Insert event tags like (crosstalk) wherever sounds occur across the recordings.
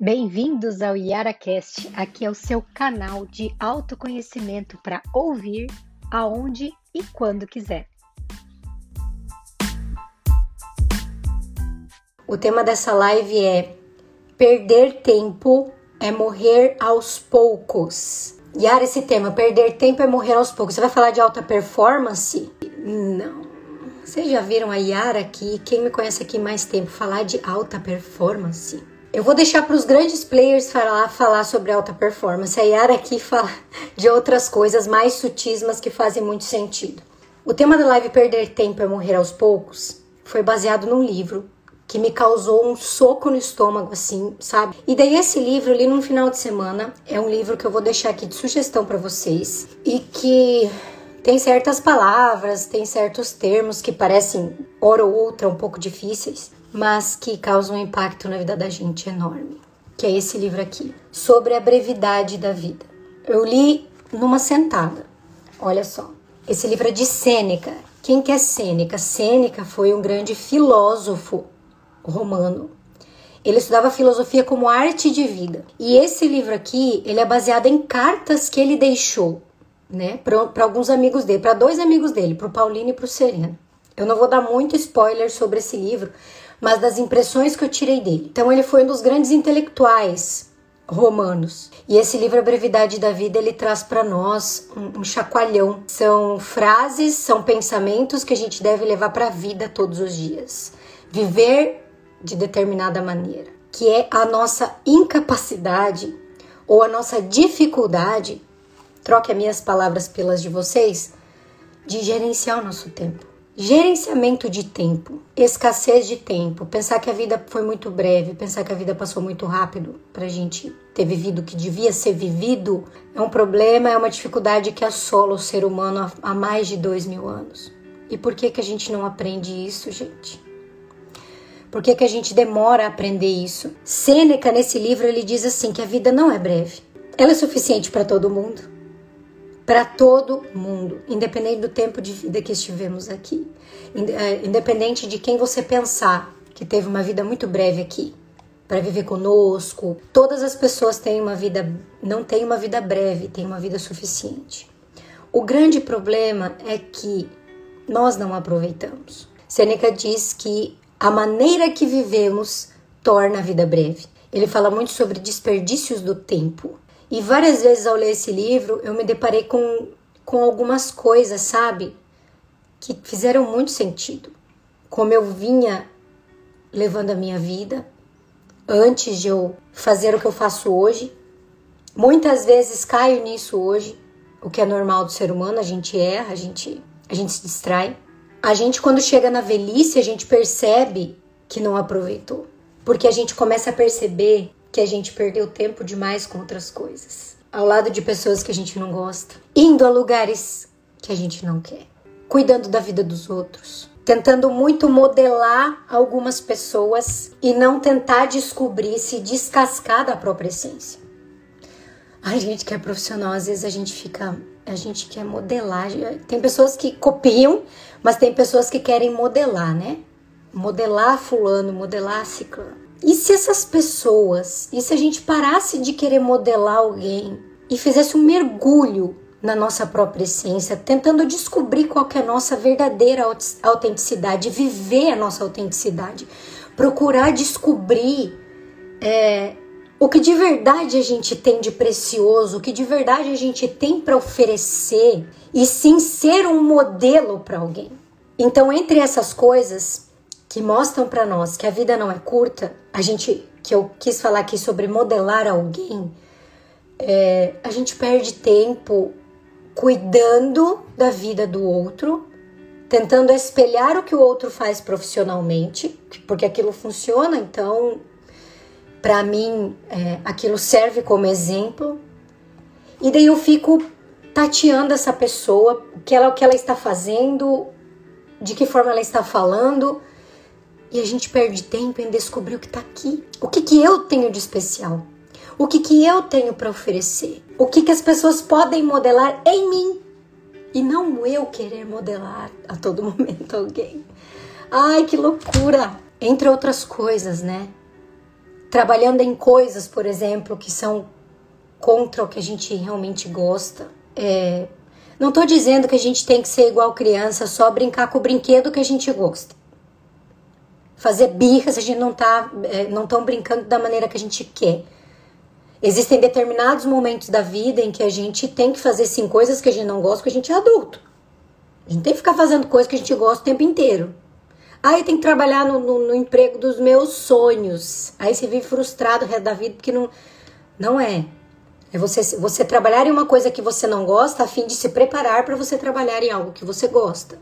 Bem-vindos ao YaraCast. Aqui é o seu canal de autoconhecimento para ouvir aonde e quando quiser. O tema dessa live é Perder tempo é morrer aos poucos. Yara, esse tema, perder tempo é morrer aos poucos. Você vai falar de alta performance? Não. Vocês já viram a Yara aqui, quem me conhece aqui mais tempo, falar de alta performance? Eu vou deixar para os grandes players falar, falar sobre alta performance. A Yara aqui fala de outras coisas mais sutis, mas que fazem muito sentido. O tema da live Perder Tempo é Morrer aos Poucos foi baseado num livro que me causou um soco no estômago, assim, sabe? E daí esse livro, eu li num final de semana, é um livro que eu vou deixar aqui de sugestão para vocês e que tem certas palavras, tem certos termos que parecem, hora ou outra, um pouco difíceis, mas que causam um impacto na vida da gente enorme. Que é esse livro aqui, sobre a brevidade da vida. Eu li numa sentada. Olha só. Esse livro é de Sêneca. Quem que é Sêneca? Sêneca foi um grande filósofo romano. Ele estudava filosofia como arte de vida. E esse livro aqui, ele é baseado em cartas que ele deixou, né, para alguns amigos dele, para dois amigos dele, para o Paulino e para o Sereno. Eu não vou dar muito spoiler sobre esse livro, mas das impressões que eu tirei dele. Então ele foi um dos grandes intelectuais romanos. E esse livro A Brevidade da Vida, ele traz para nós um, um, chacoalhão. São frases, são pensamentos que a gente deve levar para a vida todos os dias. Viver de determinada maneira, que é a nossa incapacidade ou a nossa dificuldade, troque as minhas palavras pelas de vocês, de gerenciar o nosso tempo. Gerenciamento de tempo, escassez de tempo, pensar que a vida foi muito breve, pensar que a vida passou muito rápido para a gente ter vivido o que devia ser vivido, é um problema, é uma dificuldade que assola o ser humano há mais de dois mil anos. E por que, que a gente não aprende isso, gente? Por que, que a gente demora a aprender isso? Sêneca, nesse livro, ele diz assim: que a vida não é breve. Ela é suficiente para todo mundo para todo mundo, independente do tempo de vida que estivemos aqui, é, independente de quem você pensar que teve uma vida muito breve aqui para viver conosco. Todas as pessoas têm uma vida, não têm uma vida breve, têm uma vida suficiente. O grande problema é que nós não aproveitamos. Sêneca diz que a maneira que vivemos torna a vida breve. Ele fala muito sobre desperdícios do tempo. E várias vezes ao ler esse livro, eu me deparei com, com algumas coisas, sabe? Que fizeram muito sentido. Como eu vinha levando a minha vida antes de eu fazer o que eu faço hoje. Muitas vezes caio nisso hoje, o que é normal do ser humano, a gente erra, a gente, a gente se distrai. A gente, quando chega na velhice, a gente percebe que não aproveitou. Porque a gente começa a perceber que a gente perdeu tempo demais com outras coisas, ao lado de pessoas que a gente não gosta, indo a lugares que a gente não quer, cuidando da vida dos outros, tentando muito modelar algumas pessoas e não tentar descobrir se descascar da própria essência. A gente que é profissional, às vezes a gente fica, a gente quer modelar. Tem pessoas que copiam, mas tem pessoas que querem modelar, né? Modelar fulano, modelar ciclano. E se essas pessoas, e se a gente parasse de querer modelar alguém e fizesse um mergulho na nossa própria essência, tentando descobrir qual é a nossa verdadeira autenticidade, viver a nossa autenticidade, procurar descobrir é, o que de verdade a gente tem de precioso, o que de verdade a gente tem para oferecer e sim ser um modelo para alguém. Então, entre essas coisas, que mostram para nós que a vida não é curta, a gente que eu quis falar aqui sobre modelar alguém, é, a gente perde tempo cuidando da vida do outro, tentando espelhar o que o outro faz profissionalmente, porque aquilo funciona, então para mim é, aquilo serve como exemplo. E daí eu fico tateando essa pessoa, o que ela, o que ela está fazendo, de que forma ela está falando, e a gente perde tempo em descobrir o que está aqui. O que, que eu tenho de especial? O que, que eu tenho para oferecer? O que, que as pessoas podem modelar em mim? E não eu querer modelar a todo (laughs) momento alguém. Ai, que loucura! Entre outras coisas, né? trabalhando em coisas, por exemplo, que são contra o que a gente realmente gosta. É, não estou dizendo que a gente tem que ser igual criança, só brincar com o brinquedo que a gente gosta. Fazer birra se a gente não tá, é, não estão brincando da maneira que a gente quer. Existem determinados momentos da vida em que a gente tem que fazer sim coisas que a gente não gosta, porque a gente é adulto. A gente tem que ficar fazendo coisas que a gente gosta o tempo inteiro. Aí tem que trabalhar no, no, no, emprego dos meus sonhos. Aí você vive frustrado o resto da vida porque não, não é. É você, você trabalhar em uma coisa que você não gosta a fim de se preparar para você trabalhar em algo que você gosta.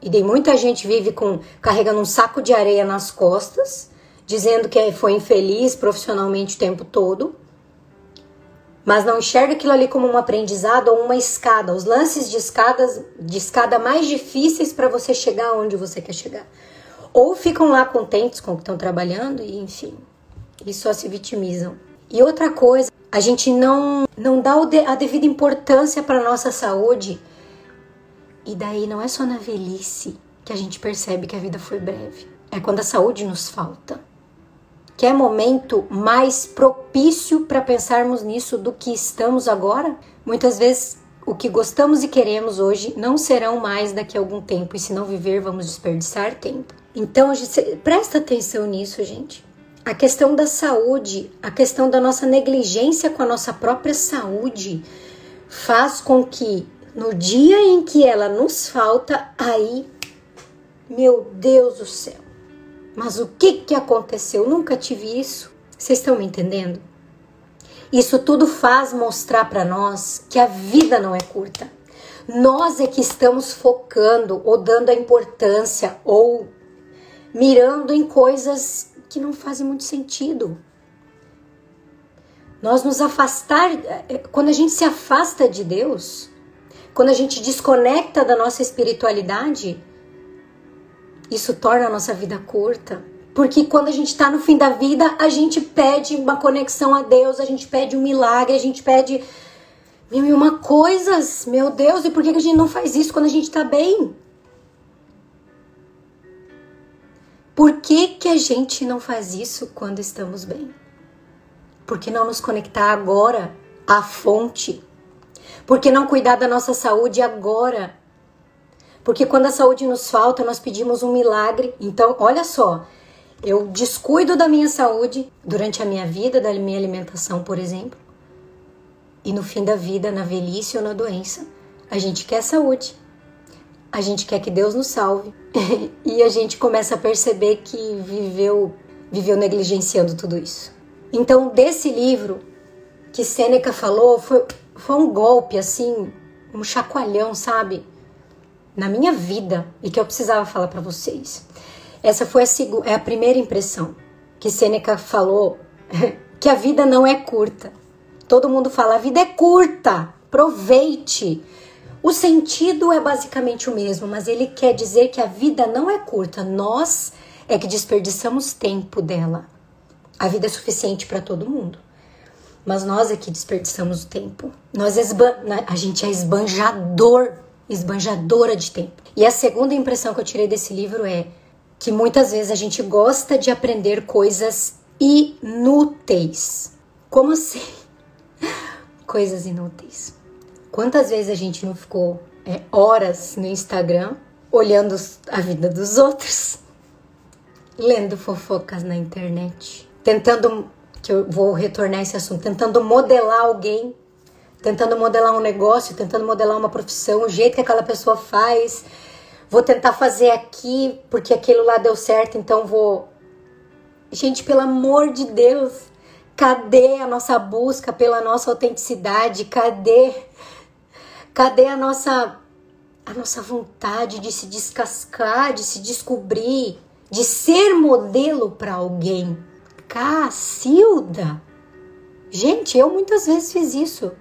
E daí muita gente vive com carregando um saco de areia nas costas, dizendo que foi infeliz profissionalmente o tempo todo, mas não enxerga aquilo ali como um aprendizado ou uma escada, os lances de escadas de escada mais difíceis para você chegar onde você quer chegar. Ou ficam lá contentes com o que estão trabalhando e enfim, e só se vitimizam. E outra coisa, a gente não não dá a devida importância para nossa saúde. E daí não é só na velhice que a gente percebe que a vida foi breve. É quando a saúde nos falta que é momento mais propício para pensarmos nisso do que estamos agora? Muitas vezes o que gostamos e queremos hoje não serão mais daqui a algum tempo, e se não viver, vamos desperdiçar tempo. Então, presta atenção nisso, gente. A questão da saúde, a questão da nossa negligência com a nossa própria saúde, faz com que no dia em que ela nos falta, aí, meu Deus do céu, mas o que, que aconteceu? Nunca tive isso. Vocês estão me entendendo? Isso tudo faz mostrar para nós que a vida não é curta. Nós é que estamos focando ou dando a importância ou mirando em coisas que não fazem muito sentido. Nós nos afastar, é, quando a gente se afasta de Deus, quando a gente desconecta da nossa espiritualidade, isso torna a nossa vida curta. Porque quando a gente está no fim da vida, a gente pede uma conexão a Deus, a gente pede um milagre, a gente pede mil e uma coisas. Meu Deus, e por que a gente não faz isso quando a gente está bem? Por que, que a gente não faz isso quando estamos bem? Por que não nos conectar agora à fonte? Por que não cuidar da nossa saúde agora? Porque quando a saúde nos falta, nós pedimos um milagre. Então, olha só, eu descuido da minha saúde durante a minha vida, da minha alimentação, por exemplo. E no fim da vida, na velhice ou na doença, a gente quer saúde. A gente quer que Deus nos salve. (laughs) e a gente começa a perceber que viveu, viveu negligenciando tudo isso. Então, desse livro que Sêneca falou, foi, foi um golpe assim, um chacoalhão, sabe? na minha vida e que eu precisava falar para vocês. Essa foi a, é a primeira impressão que Sêneca falou (laughs) que a vida não é curta. Todo mundo fala a vida é curta, aproveite. O sentido é basicamente o mesmo, mas ele quer dizer que a vida não é curta. Nós é que desperdiçamos tempo dela. A vida é suficiente para todo mundo. Mas nós que desperdiçamos o tempo. Nós esban... a gente é esbanjador esbanjadora de tempo. E a segunda impressão que eu tirei desse livro é que muitas vezes a gente gosta de aprender coisas inúteis. Como assim? (laughs) Coisas inúteis. Quantas vezes a gente não ficou é, horas no Instagram olhando a vida dos outros, (laughs) lendo fofocas na internet, tentando que eu vou retornar esse assunto, tentando modelar alguém tentando modelar um negócio, tentando modelar uma profissão, o jeito que aquela pessoa faz. Vou tentar fazer aqui porque aquilo lá deu certo, então vou. Gente, pelo amor de Deus, cadê a nossa busca pela nossa autenticidade? Cadê? Cadê a nossa a nossa vontade de se descascar, de se descobrir, de ser modelo para alguém? Cacilda! Gente, eu muitas vezes fiz isso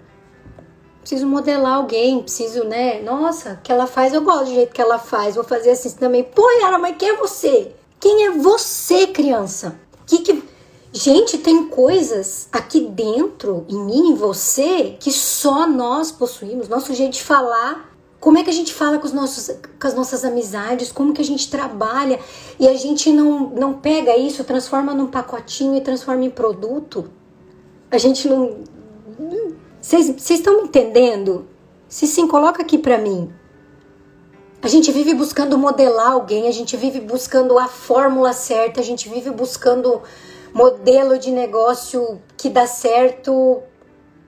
preciso modelar alguém, preciso, né? Nossa, que ela faz, eu gosto do jeito que ela faz, vou fazer assim também. Pô, Yara, mas quem é você? Quem é você, criança? Que que. Gente, tem coisas aqui dentro, em mim, em você, que só nós possuímos. Nosso jeito de falar, Como é que a gente fala com, os nossos, com as nossas amizades? Como que a gente trabalha? E a gente não, não pega isso, transforma num pacotinho e transforma em produto? A gente não. Vocês estão me entendendo? Se sim, coloca aqui para mim. A gente vive buscando modelar alguém, a gente vive buscando a fórmula certa, a gente vive buscando modelo de negócio que dá certo.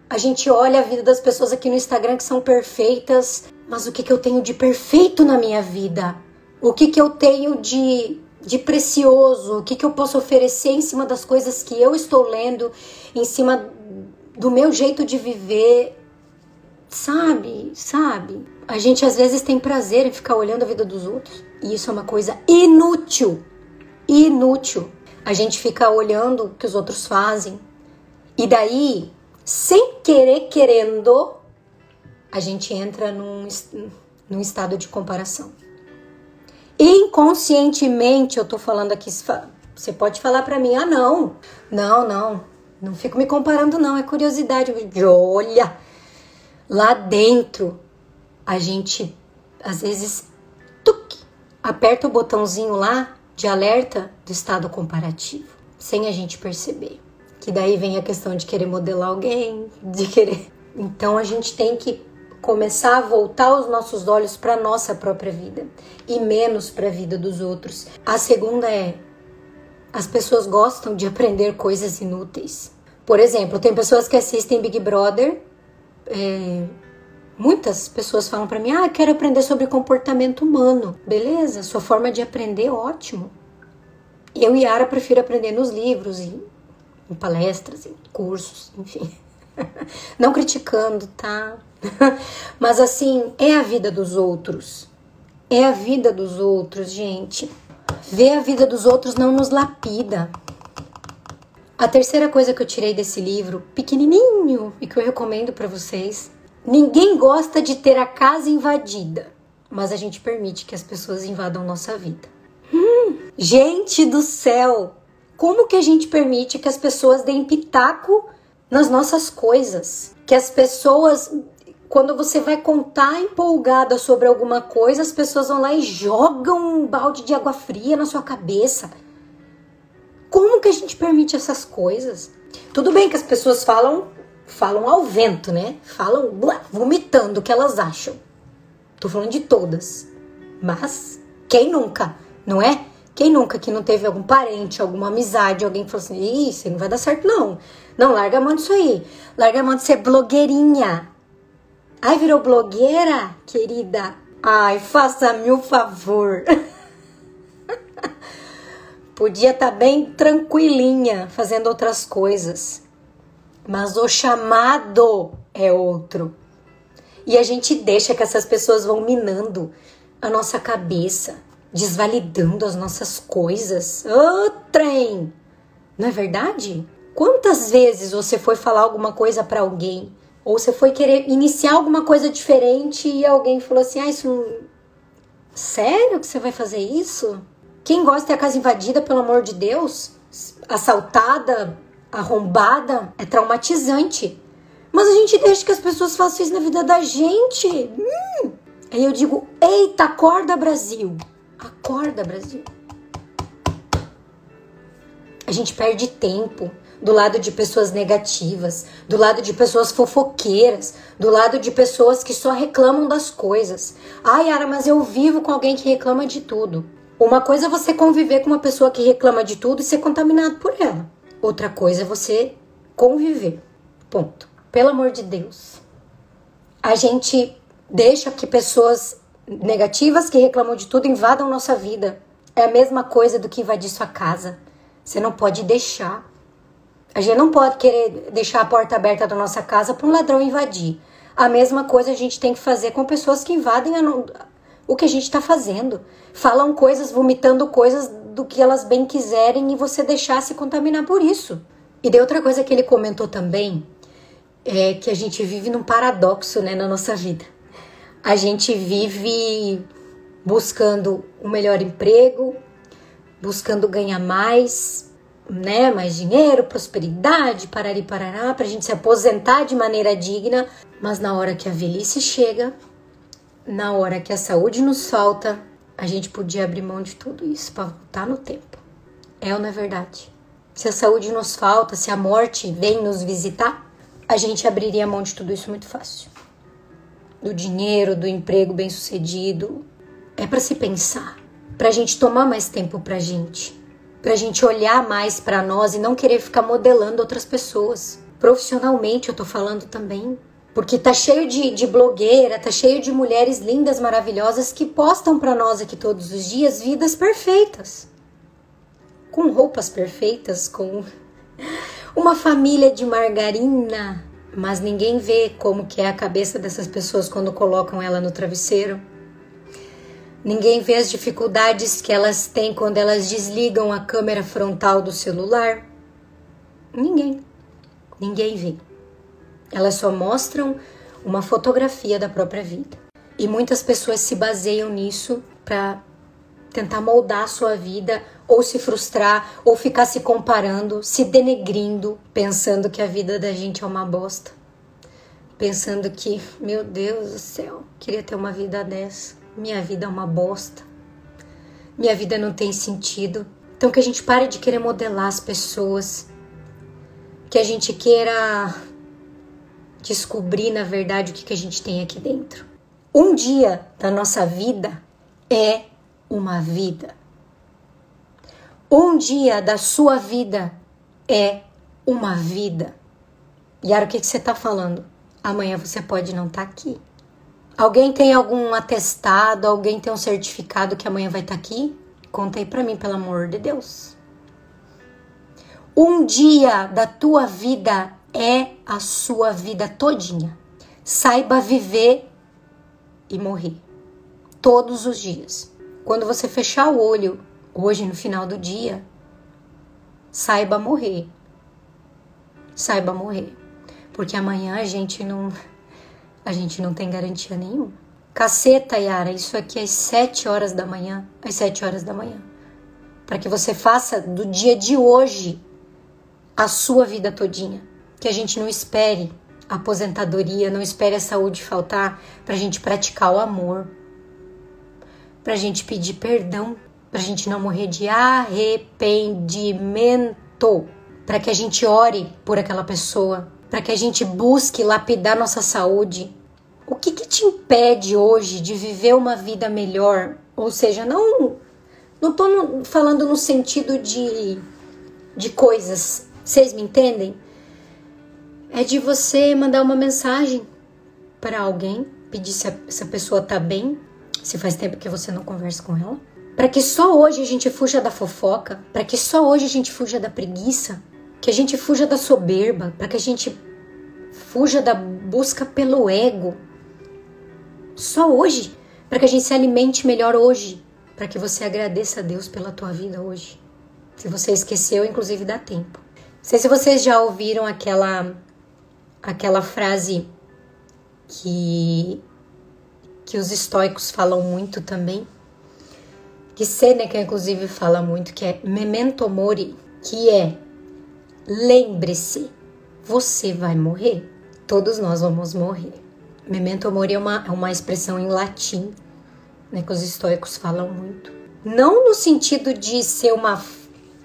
A gente olha a vida das pessoas aqui no Instagram que são perfeitas, mas o que, que eu tenho de perfeito na minha vida? O que, que eu tenho de, de precioso? O que, que eu posso oferecer em cima das coisas que eu estou lendo, em cima do meu jeito de viver? Sabe? Sabe? A gente às vezes tem prazer em ficar olhando a vida dos outros. E isso é uma coisa inútil. Inútil. A gente fica olhando o que os outros fazem. E daí, sem querer, querendo, a gente entra num, num estado de comparação. Inconscientemente, eu tô falando aqui, você pode falar para mim, ah, não, não, não, não fico me comparando, não, é curiosidade. Olha, lá dentro, a gente às vezes tuc, aperta o botãozinho lá de alerta do estado comparativo, sem a gente perceber. Que daí vem a questão de querer modelar alguém, de querer. Então a gente tem que começar a voltar os nossos olhos para nossa própria vida e menos para a vida dos outros. A segunda é as pessoas gostam de aprender coisas inúteis. Por exemplo, tem pessoas que assistem Big Brother. É, muitas pessoas falam para mim: Ah, quero aprender sobre comportamento humano. Beleza, sua forma de aprender, ótimo. Eu e Yara prefiro aprender nos livros, e em palestras, em cursos, enfim. (laughs) Não criticando, tá? (laughs) Mas assim, é a vida dos outros. É a vida dos outros, gente. Ver a vida dos outros não nos lapida. A terceira coisa que eu tirei desse livro, pequenininho, e que eu recomendo para vocês, ninguém gosta de ter a casa invadida, mas a gente permite que as pessoas invadam nossa vida. Hum, gente do céu, como que a gente permite que as pessoas deem pitaco nas nossas coisas? Que as pessoas quando você vai contar empolgada sobre alguma coisa, as pessoas vão lá e jogam um balde de água fria na sua cabeça. Como que a gente permite essas coisas? Tudo bem que as pessoas falam, falam ao vento, né? Falam vomitando o que elas acham. Tô falando de todas. Mas quem nunca, não é? Quem nunca que não teve algum parente, alguma amizade, alguém que falou assim: Isso não vai dar certo, não. Não, larga a mão disso aí. Larga a mão de ser blogueirinha. Ai, virou blogueira, querida? Ai, faça-me um favor. (laughs) Podia estar tá bem tranquilinha fazendo outras coisas. Mas o chamado é outro. E a gente deixa que essas pessoas vão minando a nossa cabeça, desvalidando as nossas coisas. Ô, oh, trem! Não é verdade? Quantas vezes você foi falar alguma coisa para alguém ou você foi querer iniciar alguma coisa diferente e alguém falou assim: ah, isso não... Sério que você vai fazer isso? Quem gosta ter a casa invadida, pelo amor de Deus? Assaltada, arrombada, é traumatizante. Mas a gente deixa que as pessoas façam isso na vida da gente. Hum. Aí eu digo: eita, acorda, Brasil! Acorda, Brasil! A gente perde tempo do lado de pessoas negativas, do lado de pessoas fofoqueiras, do lado de pessoas que só reclamam das coisas. Ai, Yara, mas eu vivo com alguém que reclama de tudo. Uma coisa é você conviver com uma pessoa que reclama de tudo e ser contaminado por ela. Outra coisa é você conviver. Ponto. Pelo amor de Deus. A gente deixa que pessoas negativas que reclamam de tudo invadam nossa vida. É a mesma coisa do que invadir sua casa. Você não pode deixar. A gente não pode querer deixar a porta aberta da nossa casa para um ladrão invadir. A mesma coisa a gente tem que fazer com pessoas que invadem a, o que a gente está fazendo. Falam coisas, vomitando coisas do que elas bem quiserem e você deixar se contaminar por isso. E de outra coisa que ele comentou também é que a gente vive num paradoxo né, na nossa vida. A gente vive buscando um melhor emprego, buscando ganhar mais, né, mais dinheiro, prosperidade, parari parará, pra gente se aposentar de maneira digna, mas na hora que a velhice chega, na hora que a saúde nos falta, a gente podia abrir mão de tudo isso para voltar no tempo. É ou não é verdade? Se a saúde nos falta, se a morte vem nos visitar, a gente abriria mão de tudo isso muito fácil. Do dinheiro, do emprego bem-sucedido. É para se pensar, para a gente tomar mais tempo para a gente, para a gente olhar mais para nós e não querer ficar modelando outras pessoas. Profissionalmente, eu tô falando também. Porque tá cheio de, de blogueira, tá cheio de mulheres lindas, maravilhosas que postam para nós aqui todos os dias vidas perfeitas. Com roupas perfeitas, com (laughs) uma família de margarina, mas ninguém vê como que é a cabeça dessas pessoas quando colocam ela no travesseiro. Ninguém vê as dificuldades que elas têm quando elas desligam a câmera frontal do celular. Ninguém. Ninguém vê. Elas só mostram uma fotografia da própria vida. E muitas pessoas se baseiam nisso para tentar moldar a sua vida ou se frustrar ou ficar se comparando, se denegrindo, pensando que a vida da gente é uma bosta. Pensando que, meu Deus do céu, queria ter uma vida dessa. Minha vida é uma bosta. Minha vida não tem sentido. Então que a gente pare de querer modelar as pessoas. Que a gente queira descobrir, na verdade, o que, que a gente tem aqui dentro. Um dia da nossa vida é uma vida. Um dia da sua vida é uma vida. Yara, o que, que você está falando? Amanhã você pode não estar tá aqui. Alguém tem algum atestado? Alguém tem um certificado que amanhã vai estar tá aqui? Conta aí para mim, pelo amor de Deus. Um dia da tua vida é a sua vida todinha. Saiba viver e morrer todos os dias. Quando você fechar o olho hoje no final do dia, saiba morrer. Saiba morrer, porque amanhã a gente não a gente não tem garantia nenhuma. Caceta, Yara, isso aqui é às 7 horas da manhã, às 7 horas da manhã. Para que você faça do dia de hoje a sua vida todinha que a gente não espere a aposentadoria, não espere a saúde faltar para a gente praticar o amor, para a gente pedir perdão, para a gente não morrer de arrependimento, para que a gente ore por aquela pessoa, para que a gente busque lapidar nossa saúde. O que, que te impede hoje de viver uma vida melhor? Ou seja, não não tô falando no sentido de, de coisas, vocês me entendem? é de você mandar uma mensagem para alguém, pedir se a, se a pessoa tá bem, se faz tempo que você não conversa com ela, para que só hoje a gente fuja da fofoca, para que só hoje a gente fuja da preguiça, que a gente fuja da soberba, para que a gente fuja da busca pelo ego. Só hoje, para que a gente se alimente melhor hoje, para que você agradeça a Deus pela tua vida hoje. Se você esqueceu, inclusive dá tempo. Não sei se vocês já ouviram aquela aquela frase que que os estoicos falam muito também, que Sêneca inclusive fala muito, que é memento mori, que é lembre-se, você vai morrer. Todos nós vamos morrer. Memento mori é uma, é uma expressão em latim, né, que os estoicos falam muito. Não no sentido de ser uma,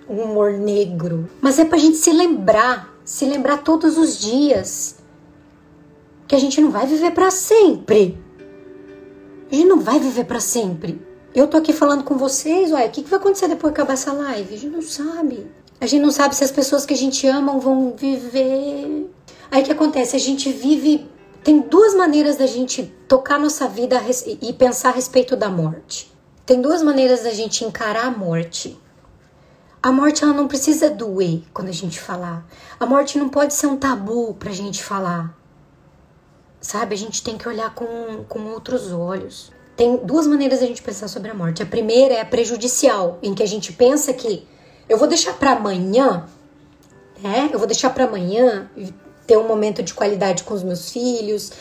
um humor negro, mas é pra gente se lembrar se lembrar todos os dias que a gente não vai viver para sempre. Gente não vai viver para sempre. Eu tô aqui falando com vocês, ué, o que, que vai acontecer depois que acabar essa live? A gente não sabe. A gente não sabe se as pessoas que a gente ama vão viver. Aí o que acontece? A gente vive. Tem duas maneiras da gente tocar nossa vida e pensar a respeito da morte. Tem duas maneiras da gente encarar a morte. A morte ela não precisa doer quando a gente falar. A morte não pode ser um tabu pra gente falar. Sabe? A gente tem que olhar com, com outros olhos. Tem duas maneiras a gente pensar sobre a morte. A primeira é a prejudicial, em que a gente pensa que eu vou deixar para amanhã, né? Eu vou deixar para amanhã ter um momento de qualidade com os meus filhos,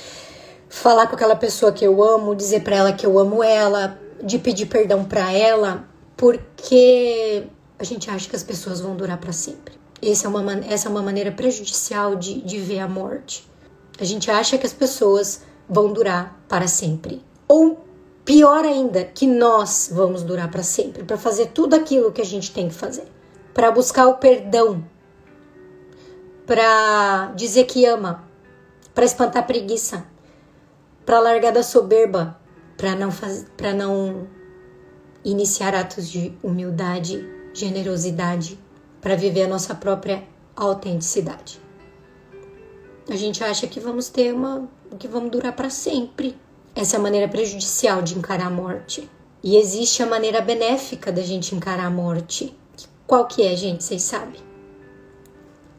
falar com aquela pessoa que eu amo, dizer para ela que eu amo ela, de pedir perdão para ela, porque a gente acha que as pessoas vão durar para sempre. Essa é, uma, essa é uma maneira prejudicial de, de ver a morte. A gente acha que as pessoas vão durar para sempre. Ou pior ainda, que nós vamos durar para sempre, para fazer tudo aquilo que a gente tem que fazer, para buscar o perdão, para dizer que ama, para espantar a preguiça, para largar da soberba, para não para não iniciar atos de humildade, generosidade, para viver a nossa própria autenticidade. A gente acha que vamos ter uma que vamos durar para sempre. Essa é a maneira prejudicial de encarar a morte. E existe a maneira benéfica da gente encarar a morte. Qual que é, gente? Vocês sabem?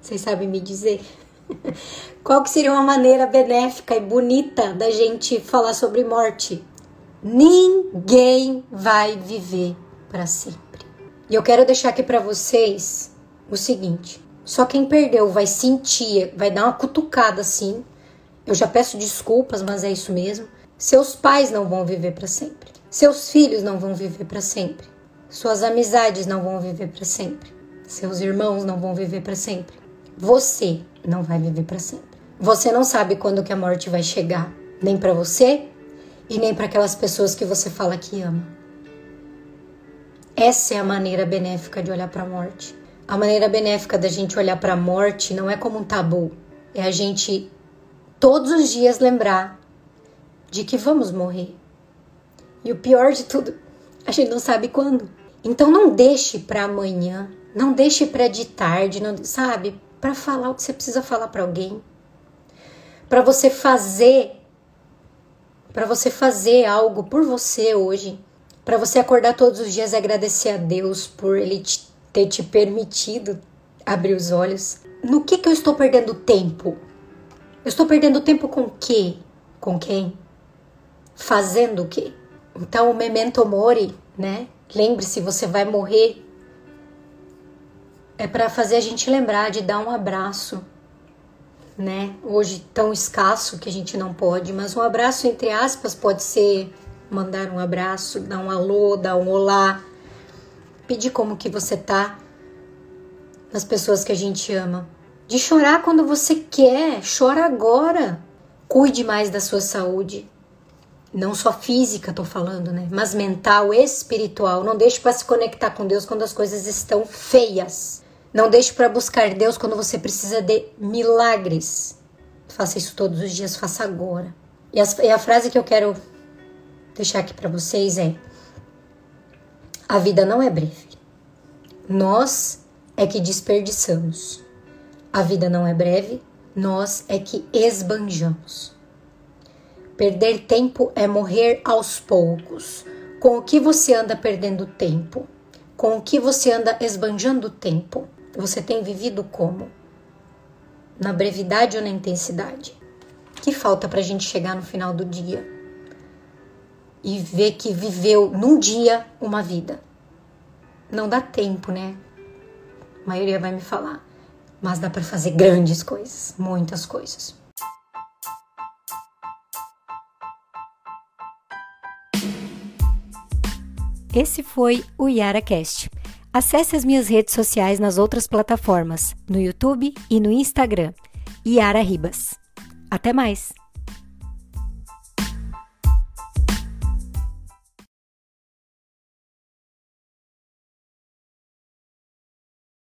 Vocês sabem me dizer? (laughs) Qual que seria uma maneira benéfica e bonita da gente falar sobre morte? Ninguém vai viver para sempre. E eu quero deixar aqui para vocês o seguinte: só quem perdeu vai sentir, vai dar uma cutucada assim. Eu já peço desculpas, mas é isso mesmo. Seus pais não vão viver para sempre. Seus filhos não vão viver para sempre. Suas amizades não vão viver para sempre. Seus irmãos não vão viver para sempre. Você não vai viver para sempre. Você não sabe quando que a morte vai chegar, nem para você e nem para aquelas pessoas que você fala que ama. Essa é a maneira benéfica de olhar para a morte. A maneira benéfica da gente olhar para a morte não é como um tabu, é a gente todos os dias lembrar de que vamos morrer. E o pior de tudo, a gente não sabe quando. Então não deixe para amanhã, não deixe para de tarde, não, sabe? Para falar o que você precisa falar para alguém. Para você fazer para você fazer algo por você hoje, para você acordar todos os dias e agradecer a Deus por ele te ter te permitido abrir os olhos. No que que eu estou perdendo tempo? Eu estou perdendo tempo com o quê? Com quem? Fazendo o quê? Então, o memento mori, né? Lembre-se, você vai morrer. É para fazer a gente lembrar de dar um abraço, né? Hoje tão escasso que a gente não pode, mas um abraço entre aspas pode ser mandar um abraço, dar um alô, dar um olá, pedir como que você tá nas pessoas que a gente ama. De chorar quando você quer, chora agora. Cuide mais da sua saúde. Não só física, tô falando, né? Mas mental, espiritual. Não deixe para se conectar com Deus quando as coisas estão feias. Não deixe para buscar Deus quando você precisa de milagres. Faça isso todos os dias, faça agora. E, as, e a frase que eu quero deixar aqui para vocês é: a vida não é breve. Nós é que desperdiçamos. A vida não é breve, nós é que esbanjamos. Perder tempo é morrer aos poucos. Com o que você anda perdendo tempo? Com o que você anda esbanjando tempo? Você tem vivido como? Na brevidade ou na intensidade? Que falta para a gente chegar no final do dia? E ver que viveu num dia uma vida. Não dá tempo, né? A maioria vai me falar. Mas dá para fazer grandes coisas, muitas coisas. Esse foi o YaraCast. Acesse as minhas redes sociais nas outras plataformas, no YouTube e no Instagram. Yara Ribas. Até mais!